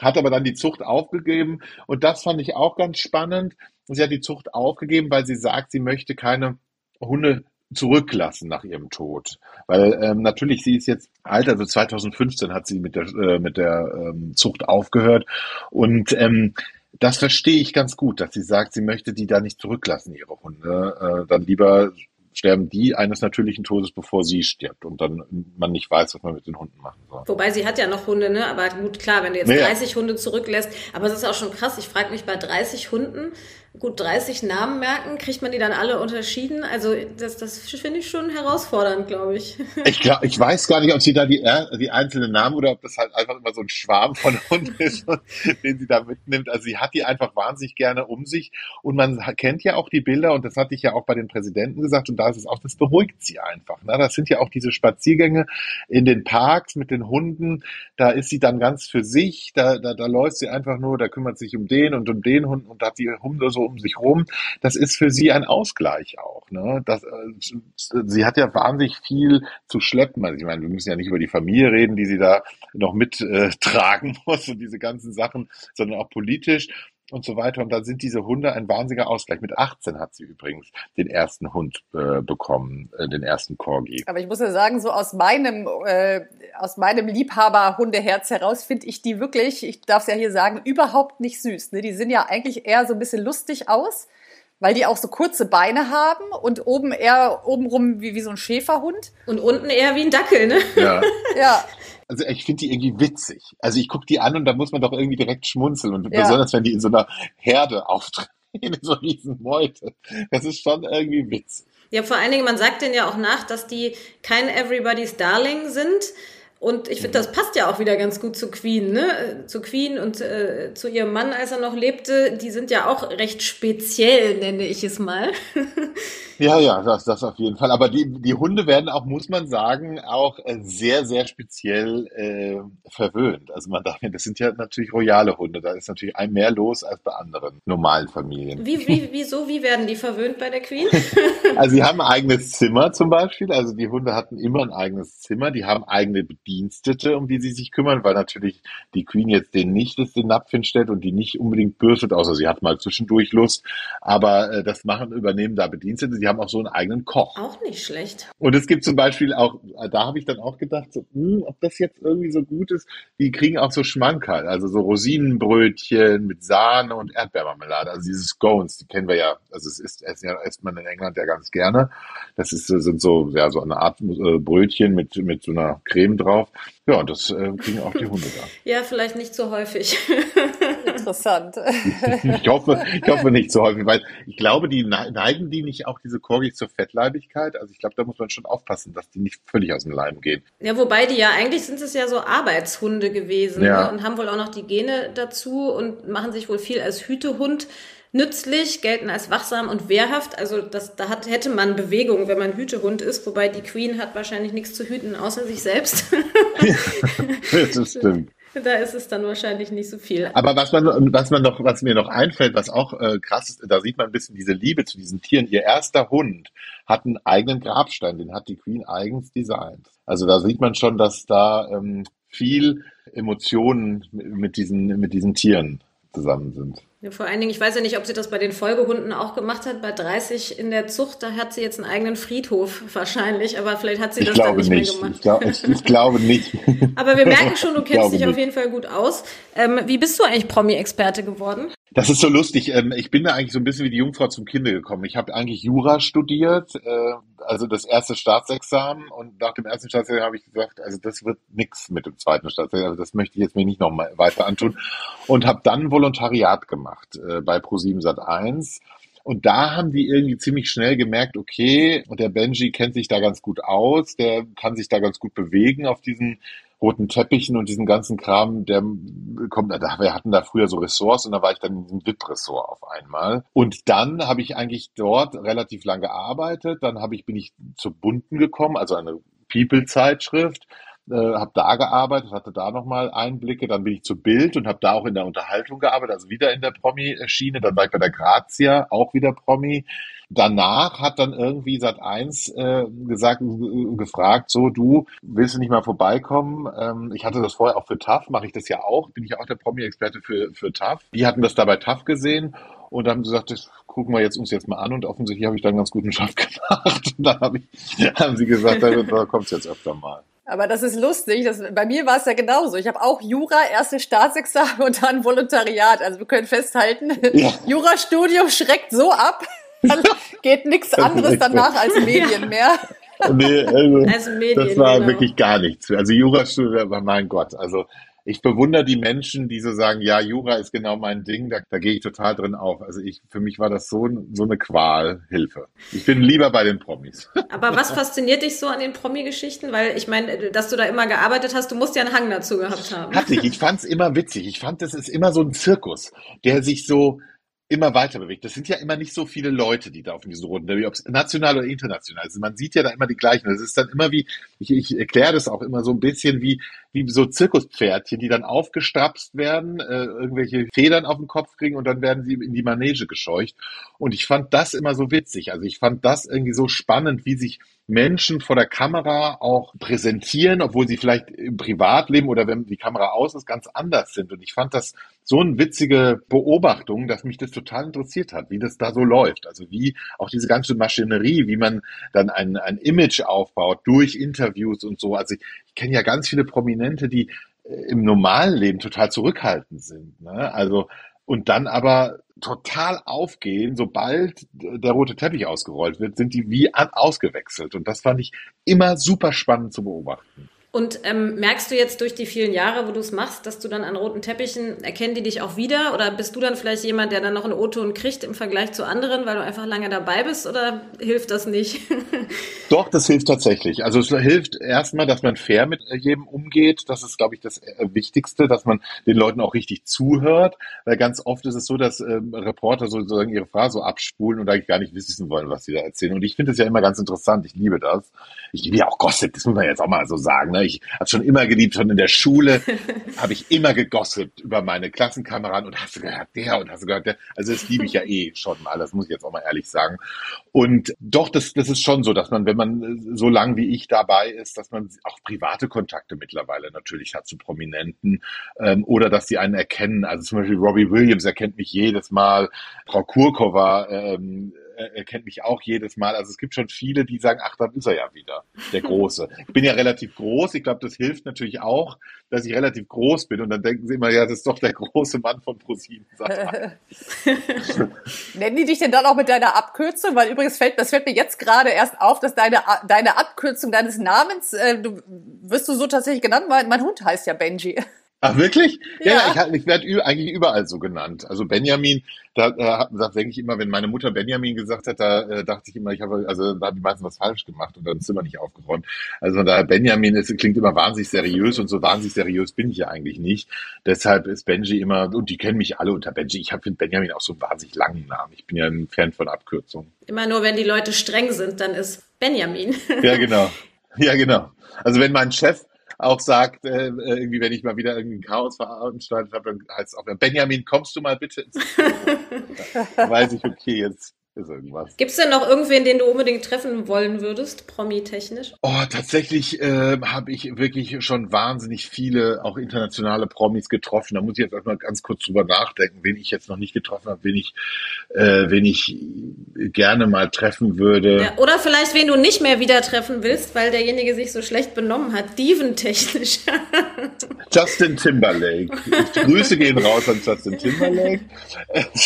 Hat aber dann die Zucht aufgegeben und das fand ich auch ganz spannend. Sie hat die Zucht aufgegeben, weil sie sagt, sie möchte keine Hunde zurücklassen nach ihrem Tod. Weil ähm, natürlich, sie ist jetzt alt, also 2015 hat sie mit der, äh, mit der ähm, Zucht aufgehört. Und ähm, das verstehe ich ganz gut, dass sie sagt, sie möchte die da nicht zurücklassen, ihre Hunde. Äh, dann lieber sterben die eines natürlichen Todes, bevor sie stirbt und dann man nicht weiß, was man mit den Hunden machen soll. Wobei sie hat ja noch Hunde, ne? Aber gut, klar, wenn du jetzt naja. 30 Hunde zurücklässt, aber es ist auch schon krass. Ich frage mich bei 30 Hunden, gut 30 Namen merken, kriegt man die dann alle unterschieden? Also das, das finde ich schon herausfordernd, glaube ich. Ich glaube, ich weiß gar nicht, ob sie da die, äh, die einzelnen Namen oder ob das halt einfach immer so ein Schwarm von Hunden ist, den sie da mitnimmt. Also sie hat die einfach wahnsinnig gerne um sich und man kennt ja auch die Bilder und das hatte ich ja auch bei den Präsidenten gesagt und da ist es auch, das beruhigt sie einfach. Ne? Das sind ja auch diese Spaziergänge in den Parks mit den Hunden, da ist sie dann ganz für sich, da, da, da läuft sie einfach nur, da kümmert sich um den und um den Hund und da hat die Hunde so um sich rum. Das ist für sie ein Ausgleich auch. Ne? Das, äh, sie hat ja wahnsinnig viel zu schleppen. Also ich meine, wir müssen ja nicht über die Familie reden, die sie da noch mittragen äh, muss und diese ganzen Sachen, sondern auch politisch und so weiter. Und da sind diese Hunde ein wahnsinniger Ausgleich. Mit 18 hat sie übrigens den ersten Hund äh, bekommen, äh, den ersten Corgi. Aber ich muss ja sagen, so aus meinem, äh, aus meinem Liebhaber-Hundeherz heraus finde ich die wirklich, ich darf es ja hier sagen, überhaupt nicht süß. Ne? Die sehen ja eigentlich eher so ein bisschen lustig aus, weil die auch so kurze Beine haben und oben eher obenrum wie, wie so ein Schäferhund. Und unten eher wie ein Dackel, ne? Ja. ja also ich finde die irgendwie witzig. Also ich gucke die an und da muss man doch irgendwie direkt schmunzeln. Und ja. besonders wenn die in so einer Herde auftreten, in so einer riesen Meute. Das ist schon irgendwie witzig. Ja, vor allen Dingen, man sagt denen ja auch nach, dass die kein Everybody's Darling sind, und ich finde, das passt ja auch wieder ganz gut zu Queen, ne? Zu Queen und äh, zu ihrem Mann, als er noch lebte. Die sind ja auch recht speziell, nenne ich es mal. ja, ja, das, das auf jeden Fall. Aber die, die Hunde werden auch, muss man sagen, auch äh, sehr, sehr speziell äh, verwöhnt. Also man darf, das sind ja natürlich royale Hunde. Da ist natürlich ein mehr los als bei anderen normalen Familien. Wie, wie, wieso, wie werden die verwöhnt bei der Queen? also sie haben ein eigenes Zimmer zum Beispiel. Also die Hunde hatten immer ein eigenes Zimmer. Die haben eigene Bedienstete, um die sie sich kümmern, weil natürlich die Queen jetzt den nicht den Napf hinstellt und die nicht unbedingt bürstet, außer sie hat mal zwischendurch Lust. Aber äh, das machen, übernehmen da Bedienstete. Sie haben auch so einen eigenen Koch. Auch nicht schlecht. Und es gibt zum Beispiel auch, da habe ich dann auch gedacht, so, mh, hm, ob das jetzt irgendwie so gut ist. Die kriegen auch so Schmankerl, also so Rosinenbrötchen mit Sahne und Erdbeermarmelade. Also diese Scones, die kennen wir ja. Also es ist, essen ja, isst man in England ja ganz gerne. Das ist, sind so, ja, so eine Art äh, Brötchen mit, mit so einer Creme drauf drauf. Ja, das äh, kriegen auch die Hunde da. Ja, vielleicht nicht so häufig. Interessant. ich, hoffe, ich hoffe nicht so häufig, weil ich glaube, die neigen die nicht auch diese Corgis zur Fettleibigkeit. Also ich glaube, da muss man schon aufpassen, dass die nicht völlig aus dem Leim gehen. Ja, wobei die ja eigentlich sind es ja so Arbeitshunde gewesen ja. ne? und haben wohl auch noch die Gene dazu und machen sich wohl viel als Hütehund nützlich, gelten als wachsam und wehrhaft. Also das, da hat, hätte man Bewegung, wenn man Hütehund ist, wobei die Queen hat wahrscheinlich nichts zu hüten, außer sich selbst. das stimmt. Da ist es dann wahrscheinlich nicht so viel. Aber was man, was man noch, was mir noch einfällt, was auch äh, krass ist, da sieht man ein bisschen diese Liebe zu diesen Tieren. Ihr erster Hund hat einen eigenen Grabstein, den hat die Queen eigens designt. Also da sieht man schon, dass da ähm, viel Emotionen mit diesen, mit diesen Tieren zusammen sind. Ja, vor allen Dingen, ich weiß ja nicht, ob sie das bei den Folgehunden auch gemacht hat. Bei 30 in der Zucht, da hat sie jetzt einen eigenen Friedhof wahrscheinlich, aber vielleicht hat sie das dann nicht, nicht, mehr gemacht. Ich, glaub, ich, ich glaube nicht. aber wir merken schon, du kennst dich nicht. auf jeden Fall gut aus. Ähm, wie bist du eigentlich Promi-Experte geworden? Das ist so lustig. Ähm, ich bin da eigentlich so ein bisschen wie die Jungfrau zum Kinde gekommen. Ich habe eigentlich Jura studiert, äh, also das erste Staatsexamen. Und nach dem ersten Staatsexamen habe ich gesagt, also das wird nix mit dem zweiten Staatsexamen. Also das möchte ich jetzt mir nicht nochmal weiter antun. Und habe dann Volontariat gemacht äh, bei Pro7 Sat1. Und da haben die irgendwie ziemlich schnell gemerkt, okay, der Benji kennt sich da ganz gut aus, der kann sich da ganz gut bewegen auf diesen roten Teppichen und diesen ganzen Kram, der kommt, da, wir hatten da früher so Ressorts und da war ich dann in diesem VIP-Ressort auf einmal. Und dann habe ich eigentlich dort relativ lang gearbeitet. Dann habe ich, bin ich zur Bunten gekommen, also eine People-Zeitschrift, äh, habe da gearbeitet, hatte da nochmal Einblicke, dann bin ich zu Bild und habe da auch in der Unterhaltung gearbeitet, also wieder in der Promi-Schiene, dann war ich bei der Grazia, auch wieder Promi. Danach hat dann irgendwie Sat 1 äh, gesagt, gefragt, so du willst du nicht mal vorbeikommen? Ähm, ich hatte das vorher auch für TAF, mache ich das ja auch, bin ich ja auch der Promi-Experte für, für TAF. Die hatten das da bei TAF gesehen und haben gesagt, das gucken wir jetzt uns jetzt mal an und offensichtlich habe ich da einen ganz guten Job gemacht. Und dann hab ich, haben sie gesagt, da, da kommt es jetzt öfter mal. Aber das ist lustig. Das, bei mir war es ja genauso. Ich habe auch Jura, erste Staatsexamen und dann Volontariat. Also wir können festhalten, ja. Jurastudium schreckt so ab, dann geht nichts anderes danach als Medien mehr. Nee, also, also Medien, das war genau. wirklich gar nichts. Also Jurastudium, mein Gott, also ich bewundere die Menschen, die so sagen, ja, Jura ist genau mein Ding, da, da gehe ich total drin auf. Also ich, für mich war das so, so eine Qual, Hilfe. Ich bin lieber bei den Promis. Aber was fasziniert dich so an den Promi-Geschichten? Weil ich meine, dass du da immer gearbeitet hast, du musst ja einen Hang dazu gehabt haben. Hatte ich. Ich fand es immer witzig. Ich fand, das ist immer so ein Zirkus, der sich so, immer weiter bewegt. Das sind ja immer nicht so viele Leute, die da auf diesen roten Derby, ob es national oder international ist. Man sieht ja da immer die gleichen. Das ist dann immer wie, ich, ich erkläre das auch immer so ein bisschen wie, wie so Zirkuspferdchen, die dann aufgestrapst werden, äh, irgendwelche Federn auf den Kopf kriegen und dann werden sie in die Manege gescheucht. Und ich fand das immer so witzig. Also ich fand das irgendwie so spannend, wie sich Menschen vor der Kamera auch präsentieren, obwohl sie vielleicht im Privatleben oder wenn die Kamera aus ist, ganz anders sind. Und ich fand das so eine witzige Beobachtung, dass mich das total interessiert hat, wie das da so läuft. Also wie auch diese ganze Maschinerie, wie man dann ein, ein Image aufbaut durch Interviews und so. Also ich, ich kenne ja ganz viele Prominente, die äh, im normalen Leben total zurückhaltend sind. Ne? Also und dann aber total aufgehen, sobald der rote Teppich ausgerollt wird, sind die wie ausgewechselt. Und das fand ich immer super spannend zu beobachten. Und ähm, merkst du jetzt durch die vielen Jahre, wo du es machst, dass du dann an roten Teppichen, erkennen die dich auch wieder? Oder bist du dann vielleicht jemand, der dann noch einen O-Ton kriegt im Vergleich zu anderen, weil du einfach lange dabei bist? Oder hilft das nicht? Doch, das hilft tatsächlich. Also es hilft erstmal, dass man fair mit jedem umgeht. Das ist, glaube ich, das äh, Wichtigste, dass man den Leuten auch richtig zuhört. Weil ganz oft ist es so, dass ähm, Reporter sozusagen ihre Frage so abspulen und eigentlich gar nicht wissen wollen, was sie da erzählen. Und ich finde es ja immer ganz interessant. Ich liebe das. Ich liebe ja auch Gossip, das muss man jetzt auch mal so sagen. Ne? Ne? Ich habe schon immer geliebt, schon in der Schule habe ich immer gegossipt über meine Klassenkameraden und hast du gehört der und hast du gehört der. Also das liebe ich ja eh schon mal, das muss ich jetzt auch mal ehrlich sagen. Und doch, das, das ist schon so, dass man, wenn man so lang wie ich dabei ist, dass man auch private Kontakte mittlerweile natürlich hat zu Prominenten ähm, oder dass sie einen erkennen. Also zum Beispiel Robbie Williams erkennt mich jedes Mal, Frau Kurkova ähm, er kennt mich auch jedes Mal. Also es gibt schon viele, die sagen, ach, dann ist er ja wieder, der Große. Ich bin ja relativ groß. Ich glaube, das hilft natürlich auch, dass ich relativ groß bin. Und dann denken sie immer, ja, das ist doch der große Mann von ProSieben. Nennen die dich denn dann auch mit deiner Abkürzung? Weil übrigens fällt, das fällt mir jetzt gerade erst auf, dass deine, deine Abkürzung deines Namens, äh, du, wirst du so tatsächlich genannt? Mein, mein Hund heißt ja Benji. Ach wirklich? Ja, ja ich, ich werde eigentlich überall so genannt. Also Benjamin, da äh, das denke ich immer, wenn meine Mutter Benjamin gesagt hat, da äh, dachte ich immer, ich habe, also da habe ich meistens was falsch gemacht und dann ist immer nicht aufgeräumt. Also von daher Benjamin ist, klingt immer wahnsinnig seriös und so wahnsinnig seriös bin ich ja eigentlich nicht. Deshalb ist Benji immer, und die kennen mich alle unter Benji. Ich finde Benjamin auch so einen wahnsinnig langen Namen. Ich bin ja ein Fan von Abkürzungen. Immer nur, wenn die Leute streng sind, dann ist Benjamin. ja, genau. Ja, genau. Also wenn mein Chef auch sagt, äh, irgendwie, wenn ich mal wieder irgendwie ein Chaos veranstaltet habe, dann heißt es auch, Benjamin, kommst du mal bitte ins Weiß ich, okay, jetzt ist irgendwas. Gibt es denn noch irgendwen, den du unbedingt treffen wollen würdest, promi-technisch? Oh, tatsächlich äh, habe ich wirklich schon wahnsinnig viele, auch internationale Promis getroffen. Da muss ich jetzt erstmal ganz kurz drüber nachdenken, wen ich jetzt noch nicht getroffen habe, wen ich, äh, wen ich gerne mal treffen würde. Ja, oder vielleicht wen du nicht mehr wieder treffen willst, weil derjenige sich so schlecht benommen hat, dieventechnisch. Justin Timberlake. Grüße gehen raus an Justin Timberlake.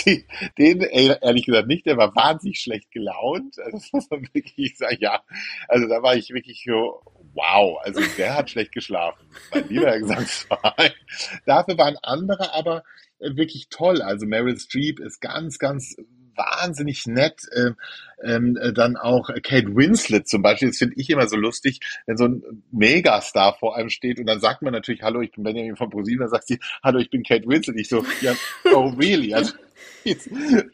Den, ehrlich gesagt nicht, der war wahnsinnig schlecht gelaunt. Also das muss man wirklich sagen, ja. Also da war ich wirklich so, wow, also der hat schlecht geschlafen. Mein lieber Gesangsverein. Dafür waren andere aber wirklich toll. Also Meryl Streep ist ganz, ganz wahnsinnig nett. Ähm, ähm, dann auch Kate Winslet zum Beispiel, das finde ich immer so lustig, wenn so ein Megastar vor einem steht und dann sagt man natürlich, hallo, ich bin Benjamin von ProSieben, dann sagt sie, hallo, ich bin Kate Winslet. Ich so, ja, oh really? Also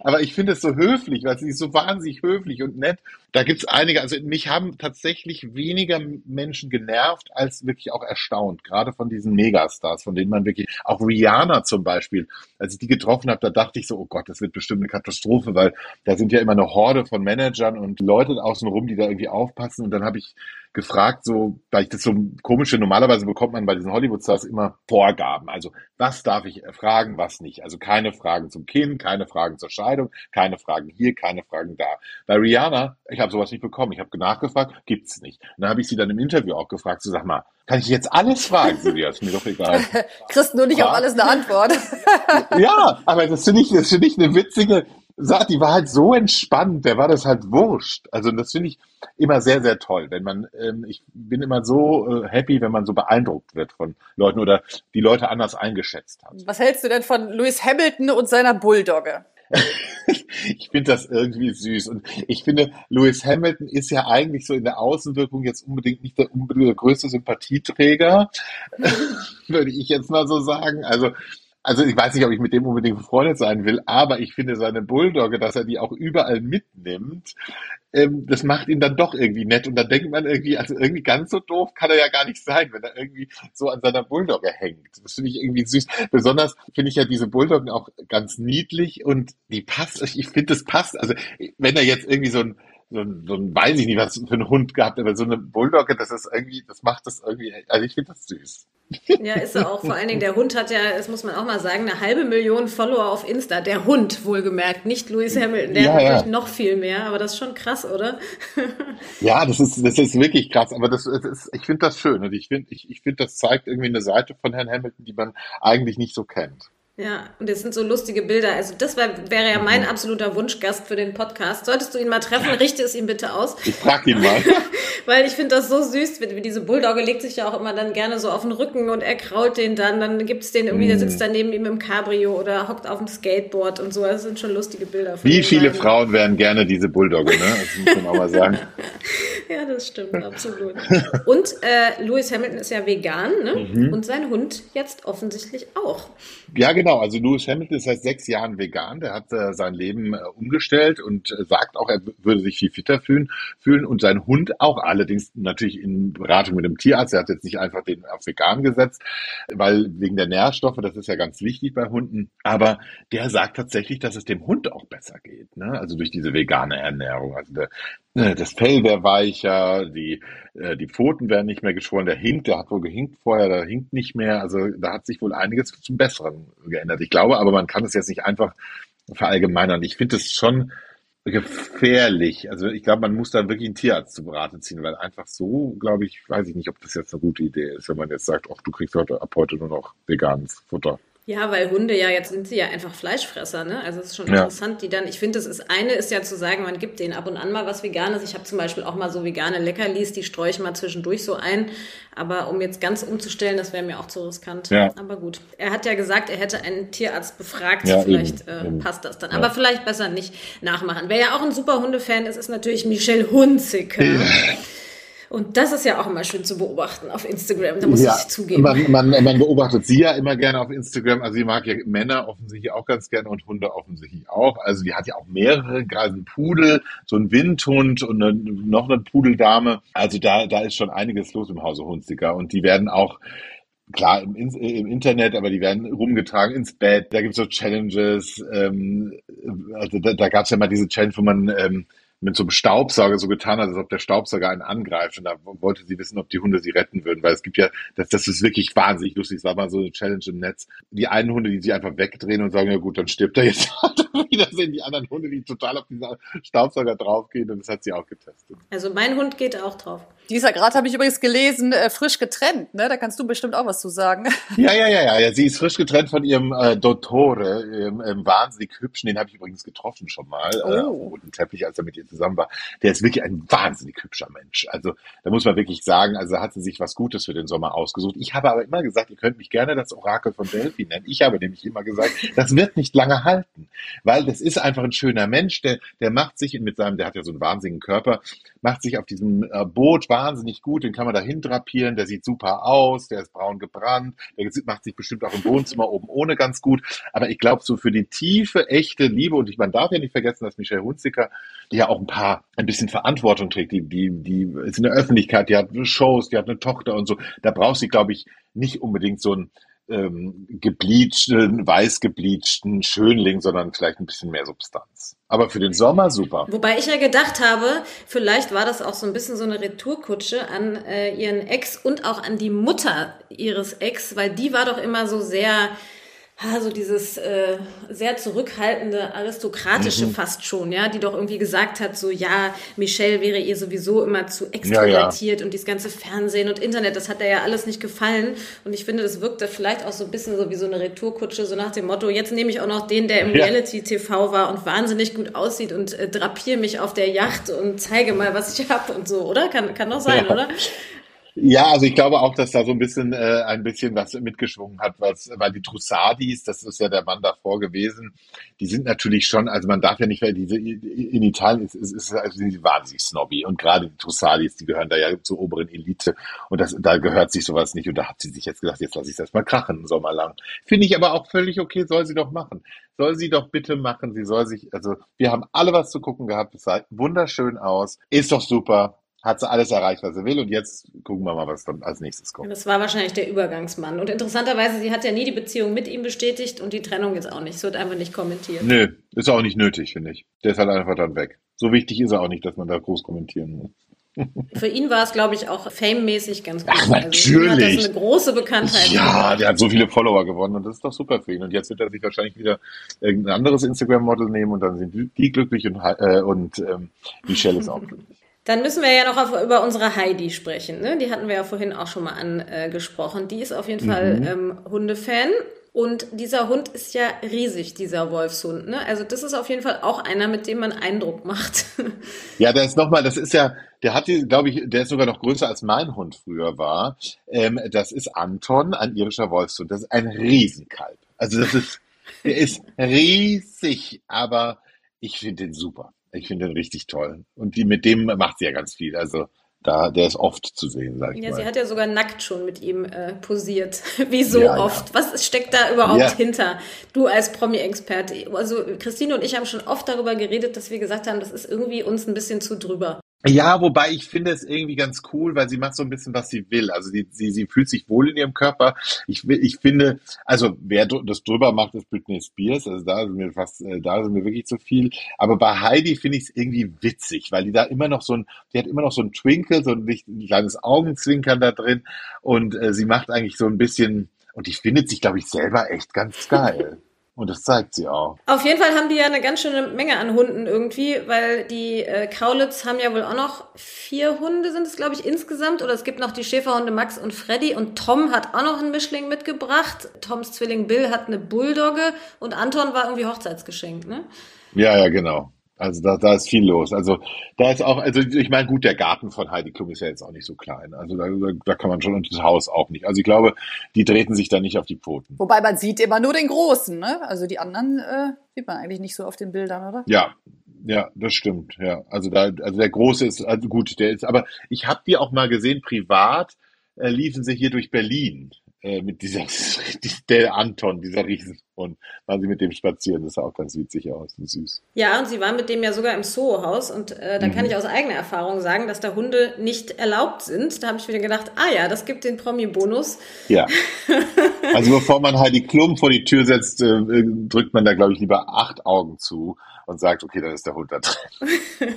aber ich finde es so höflich, weil sie ist so wahnsinnig höflich und nett. Da gibt es einige, also mich haben tatsächlich weniger Menschen genervt als wirklich auch erstaunt, gerade von diesen Megastars, von denen man wirklich, auch Rihanna zum Beispiel, als ich die getroffen habe, da dachte ich so, oh Gott, das wird bestimmt eine Katastrophe, weil da sind ja immer eine Horde von Managern und Leute außenrum, die da irgendwie aufpassen und dann habe ich gefragt, so, weil ich das so komische, normalerweise bekommt man bei diesen Hollywood-Stars immer Vorgaben. Also, was darf ich fragen, was nicht? Also keine Fragen zum Kind, keine Fragen zur Scheidung, keine Fragen hier, keine Fragen da. Bei Rihanna, ich habe sowas nicht bekommen. Ich habe nachgefragt, gibt's nicht. Und dann habe ich sie dann im Interview auch gefragt, so sag mal, kann ich jetzt alles fragen? Sie, ja, ist mir doch egal. Kriegst nur nicht ja. auf alles eine Antwort. ja, aber das finde ich, das finde ich eine witzige, die war halt so entspannt, der war das halt wurscht. Also das finde ich immer sehr, sehr toll, wenn man, ähm, ich bin immer so äh, happy, wenn man so beeindruckt wird von Leuten oder die Leute anders eingeschätzt hat. Was hältst du denn von Lewis Hamilton und seiner Bulldogge? ich finde das irgendwie süß. Und ich finde, Lewis Hamilton ist ja eigentlich so in der Außenwirkung jetzt unbedingt nicht der, unbedingt der größte Sympathieträger, würde ich jetzt mal so sagen. Also also ich weiß nicht, ob ich mit dem unbedingt befreundet sein will, aber ich finde seine Bulldogge, dass er die auch überall mitnimmt, ähm, das macht ihn dann doch irgendwie nett. Und dann denkt man irgendwie, also irgendwie ganz so doof kann er ja gar nicht sein, wenn er irgendwie so an seiner Bulldogge hängt. Das finde ich irgendwie süß. Besonders finde ich ja diese Bulldoggen auch ganz niedlich und die passt, ich finde, das passt. Also wenn er jetzt irgendwie so ein so ein, so ein, weiß ich nicht, was für ein Hund gehabt, aber so eine Bulldogge, das ist irgendwie, das macht das irgendwie, also ich finde das süß. Ja, ist er auch. Vor allen Dingen, der Hund hat ja, das muss man auch mal sagen, eine halbe Million Follower auf Insta. Der Hund, wohlgemerkt, nicht Lewis Hamilton. Der ja, hat natürlich ja. noch viel mehr, aber das ist schon krass, oder? Ja, das ist, das ist wirklich krass. Aber das, das ist, ich finde das schön. Und ich finde, ich, ich finde, das zeigt irgendwie eine Seite von Herrn Hamilton, die man eigentlich nicht so kennt. Ja, und das sind so lustige Bilder. Also das wär, wäre ja mein mhm. absoluter Wunschgast für den Podcast. Solltest du ihn mal treffen, richte es ihm bitte aus. Ich frag ihn mal. Weil ich finde das so süß. Wie diese Bulldogge legt sich ja auch immer dann gerne so auf den Rücken und er krault den dann. Dann gibt's den irgendwie, der sitzt mhm. dann neben ihm im Cabrio oder hockt auf dem Skateboard und so. Das sind schon lustige Bilder. Wie viele beiden. Frauen wären gerne diese Bulldogge, ne? Das muss man auch mal sagen. ja, das stimmt, absolut. Und äh, Lewis Hamilton ist ja vegan, ne? Mhm. Und sein Hund jetzt offensichtlich auch. Ja, genau. Also Lewis Hamilton ist seit sechs Jahren vegan. Der hat äh, sein Leben äh, umgestellt und äh, sagt auch, er würde sich viel fitter fühlen, fühlen und sein Hund auch. Allerdings natürlich in Beratung mit dem Tierarzt. Er hat jetzt nicht einfach den auf vegan gesetzt, weil wegen der Nährstoffe, das ist ja ganz wichtig bei Hunden. Aber der sagt tatsächlich, dass es dem Hund auch besser geht. Ne? Also durch diese vegane Ernährung. Also der, das Fell wäre weicher, die, äh, die Pfoten werden nicht mehr geschwollen, der hinkt, der hat wohl gehinkt vorher, der hinkt nicht mehr. Also da hat sich wohl einiges zum Besseren geändert. Ich glaube aber, man kann es jetzt nicht einfach verallgemeinern. Ich finde es schon gefährlich. Also ich glaube, man muss da wirklich einen Tierarzt zu Beraten ziehen, weil einfach so, glaube ich, weiß ich nicht, ob das jetzt eine gute Idee ist, wenn man jetzt sagt, ach, du kriegst heute ab heute nur noch veganes Futter. Ja, weil Hunde ja, jetzt sind sie ja einfach Fleischfresser, ne? Also es ist schon ja. interessant, die dann, ich finde, das ist eine ist ja zu sagen, man gibt denen ab und an mal was Veganes. Ich habe zum Beispiel auch mal so vegane Leckerlis, die streue ich mal zwischendurch so ein. Aber um jetzt ganz umzustellen, das wäre mir auch zu riskant. Ja. Aber gut. Er hat ja gesagt, er hätte einen Tierarzt befragt. Ja, vielleicht eben, äh, passt das dann. Aber vielleicht besser nicht nachmachen. Wer ja auch ein super Hundefan ist, ist natürlich Michelle Hunziker. Und das ist ja auch immer schön zu beobachten auf Instagram, da muss ja, ich zugeben. Man, man, man beobachtet sie ja immer gerne auf Instagram. Also sie mag ja Männer offensichtlich auch ganz gerne und Hunde offensichtlich auch. Also die hat ja auch mehrere, gerade einen Pudel, so ein Windhund und eine, noch eine Pudeldame. Also da, da ist schon einiges los im Hause Hunziker. Und die werden auch klar im, im, Internet, aber die werden rumgetragen ins Bett. Da gibt's so Challenges. Ähm, also da, da gab's ja mal diese Challenge, wo man ähm, mit so einem Staubsauger so getan hat, als ob der Staubsauger einen angreift. Und da wollte sie wissen, ob die Hunde sie retten würden, weil es gibt ja, das, das ist wirklich wahnsinnig lustig. Es war mal so eine Challenge im Netz. Die einen Hunde, die sich einfach wegdrehen und sagen, ja gut, dann stirbt er jetzt. wieder sehen die anderen Hunde, die total auf diesen Staubsauger draufgehen. Und das hat sie auch getestet. Also mein Hund geht auch drauf. Dieser Grad habe ich übrigens gelesen, äh, frisch getrennt. Ne? Da kannst du bestimmt auch was zu sagen. Ja, ja, ja, ja. ja. Sie ist frisch getrennt von ihrem äh, Dottore, ihrem, ähm, wahnsinnig hübschen. Den habe ich übrigens getroffen schon mal äh, oh. äh, auf dem roten Teppich, als er mit ihr zusammen war. Der ist wirklich ein wahnsinnig hübscher Mensch. Also da muss man wirklich sagen, also hat sie sich was Gutes für den Sommer ausgesucht. Ich habe aber immer gesagt, ihr könnt mich gerne das Orakel von Delphi nennen. Ich habe nämlich immer gesagt, das wird nicht lange halten, weil das ist einfach ein schöner Mensch, der, der macht sich mit seinem, der hat ja so einen wahnsinnigen Körper, macht sich auf diesem äh, Boot wahnsinnig gut, den kann man da drapieren, der sieht super aus, der ist braun gebrannt, der macht sich bestimmt auch im Wohnzimmer oben ohne ganz gut. Aber ich glaube, so für die tiefe, echte Liebe, und ich, man darf ja nicht vergessen, dass Michelle Hunziker, die ja auch ein paar, ein bisschen Verantwortung trägt, die, die, die ist in der Öffentlichkeit, die hat Shows, die hat eine Tochter und so, da braucht sie, glaube ich, nicht unbedingt so ein ähm, gebleachten, weiß gebleachten Schönling, sondern vielleicht ein bisschen mehr Substanz. Aber für den Sommer super. Wobei ich ja gedacht habe, vielleicht war das auch so ein bisschen so eine Retourkutsche an äh, ihren Ex und auch an die Mutter ihres Ex, weil die war doch immer so sehr so dieses äh, sehr zurückhaltende, aristokratische mhm. fast schon, ja, die doch irgendwie gesagt hat, so ja, Michelle wäre ihr sowieso immer zu extrovertiert ja, ja. und dieses ganze Fernsehen und Internet, das hat er ja alles nicht gefallen. Und ich finde, das wirkte vielleicht auch so ein bisschen so wie so eine Retourkutsche, so nach dem Motto, jetzt nehme ich auch noch den, der im ja. Reality-TV war und wahnsinnig gut aussieht und äh, drapiere mich auf der Yacht und zeige mal, was ich habe und so, oder? Kann, kann doch sein, oder? Ja, also ich glaube auch, dass da so ein bisschen äh, ein bisschen was mitgeschwungen hat, was, weil die Trussadis, das ist ja der Mann davor gewesen, die sind natürlich schon, also man darf ja nicht, weil diese in Italien ist, ist, ist also sind die wahnsinnig snobby und gerade die Trussadis, die gehören da ja zur oberen Elite und das, da gehört sich sowas nicht und da hat sie sich jetzt gesagt, jetzt lasse ich das mal krachen, einen Sommer lang. Finde ich aber auch völlig okay, soll sie doch machen. Soll sie doch bitte machen, sie soll sich, also wir haben alle was zu gucken gehabt, es sah wunderschön aus, ist doch super, hat sie alles erreicht, was sie will. Und jetzt gucken wir mal, was dann als nächstes kommt. Das war wahrscheinlich der Übergangsmann. Und interessanterweise, sie hat ja nie die Beziehung mit ihm bestätigt und die Trennung jetzt auch nicht. Es wird einfach nicht kommentiert. Nö, ist auch nicht nötig, finde ich. Der ist halt einfach dann weg. So wichtig ist er auch nicht, dass man da groß kommentieren muss. Für ihn war es, glaube ich, auch famemäßig ganz gut. Ach, natürlich. Also, das eine große Bekanntheit. Ja, der hat so viele Follower gewonnen und das ist doch super für ihn. Und jetzt wird er sich wahrscheinlich wieder irgendein anderes Instagram-Model nehmen und dann sind die glücklich und, äh, und ähm, Michelle ist auch glücklich. Dann müssen wir ja noch auf, über unsere Heidi sprechen. Ne? Die hatten wir ja vorhin auch schon mal angesprochen. Die ist auf jeden mhm. Fall ähm, Hundefan. Und dieser Hund ist ja riesig, dieser Wolfshund. Ne? Also das ist auf jeden Fall auch einer, mit dem man Eindruck macht. Ja, ist nochmal, das ist ja, der hat, glaube ich, der ist sogar noch größer als mein Hund früher war. Ähm, das ist Anton, ein irischer Wolfshund. Das ist ein Riesenkalb. Also das ist, der ist riesig, aber ich finde den super. Ich finde den richtig toll. Und die, mit dem macht sie ja ganz viel. Also da, der ist oft zu sehen, sag ich ja, mal. sie hat ja sogar nackt schon mit ihm äh, posiert. Wie so ja, oft. Ja. Was steckt da überhaupt ja. hinter? Du als Promi-Experte. Also Christine und ich haben schon oft darüber geredet, dass wir gesagt haben, das ist irgendwie uns ein bisschen zu drüber. Ja, wobei ich finde es irgendwie ganz cool, weil sie macht so ein bisschen, was sie will. Also sie, sie, sie fühlt sich wohl in ihrem Körper. Ich, ich finde, also wer das drüber macht, ist Britney Spears. Also da sind wir fast, äh, da sind wir wirklich zu viel. Aber bei Heidi finde ich es irgendwie witzig, weil die da immer noch so ein, die hat immer noch so ein Twinkle, so ein, ein kleines Augenzwinkern da drin. Und äh, sie macht eigentlich so ein bisschen, und die findet sich, glaube ich, selber echt ganz geil. Und das zeigt sie auch. Auf jeden Fall haben die ja eine ganz schöne Menge an Hunden irgendwie, weil die äh, Kaulitz haben ja wohl auch noch vier Hunde, sind es, glaube ich, insgesamt. Oder es gibt noch die Schäferhunde Max und Freddy. Und Tom hat auch noch einen Mischling mitgebracht. Toms Zwilling Bill hat eine Bulldogge. Und Anton war irgendwie Hochzeitsgeschenk, ne? Ja, ja, genau. Also da, da ist viel los. Also da ist auch, also ich meine, gut, der Garten von Heidi Klum ist ja jetzt auch nicht so klein. Also da, da kann man schon und das Haus auch nicht. Also ich glaube, die treten sich da nicht auf die Pfoten. Wobei man sieht immer nur den Großen, ne? Also die anderen äh, sieht man eigentlich nicht so auf den Bildern, oder? Ja, Ja, das stimmt. Ja, also da, also der große ist also gut, der ist. Aber ich habe die auch mal gesehen privat. Äh, liefen sie hier durch Berlin äh, mit dieser, der Anton, dieser Riesenhund, waren sie mit dem spazieren. Das sah auch ganz witzig aus und süß. Ja, und sie waren mit dem ja sogar im Soho-Haus und äh, da mhm. kann ich aus eigener Erfahrung sagen, dass da Hunde nicht erlaubt sind. Da habe ich wieder gedacht, ah ja, das gibt den Promi-Bonus. Ja. Also bevor man Heidi Klum vor die Tür setzt, äh, drückt man da, glaube ich, lieber acht Augen zu und sagt, okay, dann ist der Hund da drin.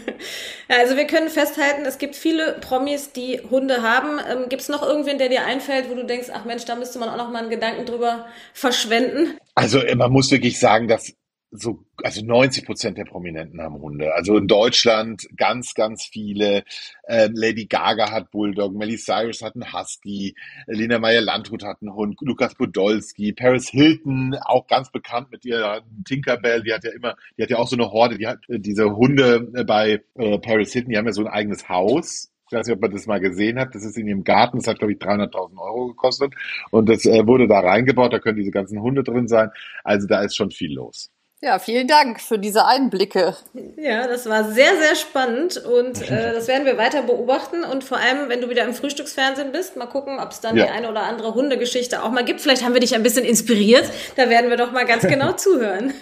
ja, also wir können festhalten, es gibt viele Promis, die Hunde haben. Ähm, gibt es noch irgendwen, der dir einfällt, wo du denkst, ach Mensch, da müsste man auch noch mal einen Gedanken drüber verschwenden? Also man muss wirklich sagen, dass so, also 90 Prozent der Prominenten haben Hunde. Also in Deutschland ganz, ganz viele. Ähm, Lady Gaga hat Bulldog, Miley Cyrus hat einen Husky, Lena Meyer-Landrut hat einen Hund, Lukas Podolski, Paris Hilton, auch ganz bekannt mit ihrer Tinkerbell, die hat ja immer, die hat ja auch so eine Horde, die hat äh, diese Hunde äh, bei äh, Paris Hilton, die haben ja so ein eigenes Haus ich weiß nicht, ob man das mal gesehen hat. Das ist in ihrem Garten. Das hat, glaube ich, 300.000 Euro gekostet. Und das äh, wurde da reingebaut. Da können diese ganzen Hunde drin sein. Also da ist schon viel los. Ja, vielen Dank für diese Einblicke. Ja, das war sehr, sehr spannend und äh, das werden wir weiter beobachten und vor allem, wenn du wieder im Frühstücksfernsehen bist, mal gucken, ob es dann ja. die eine oder andere Hundegeschichte auch mal gibt. Vielleicht haben wir dich ein bisschen inspiriert. Da werden wir doch mal ganz genau zuhören.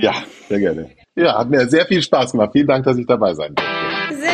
ja, sehr gerne. Ja, hat mir sehr viel Spaß gemacht. Vielen Dank, dass ich dabei sein durfte. Sehr.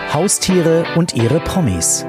Haustiere und ihre Promis.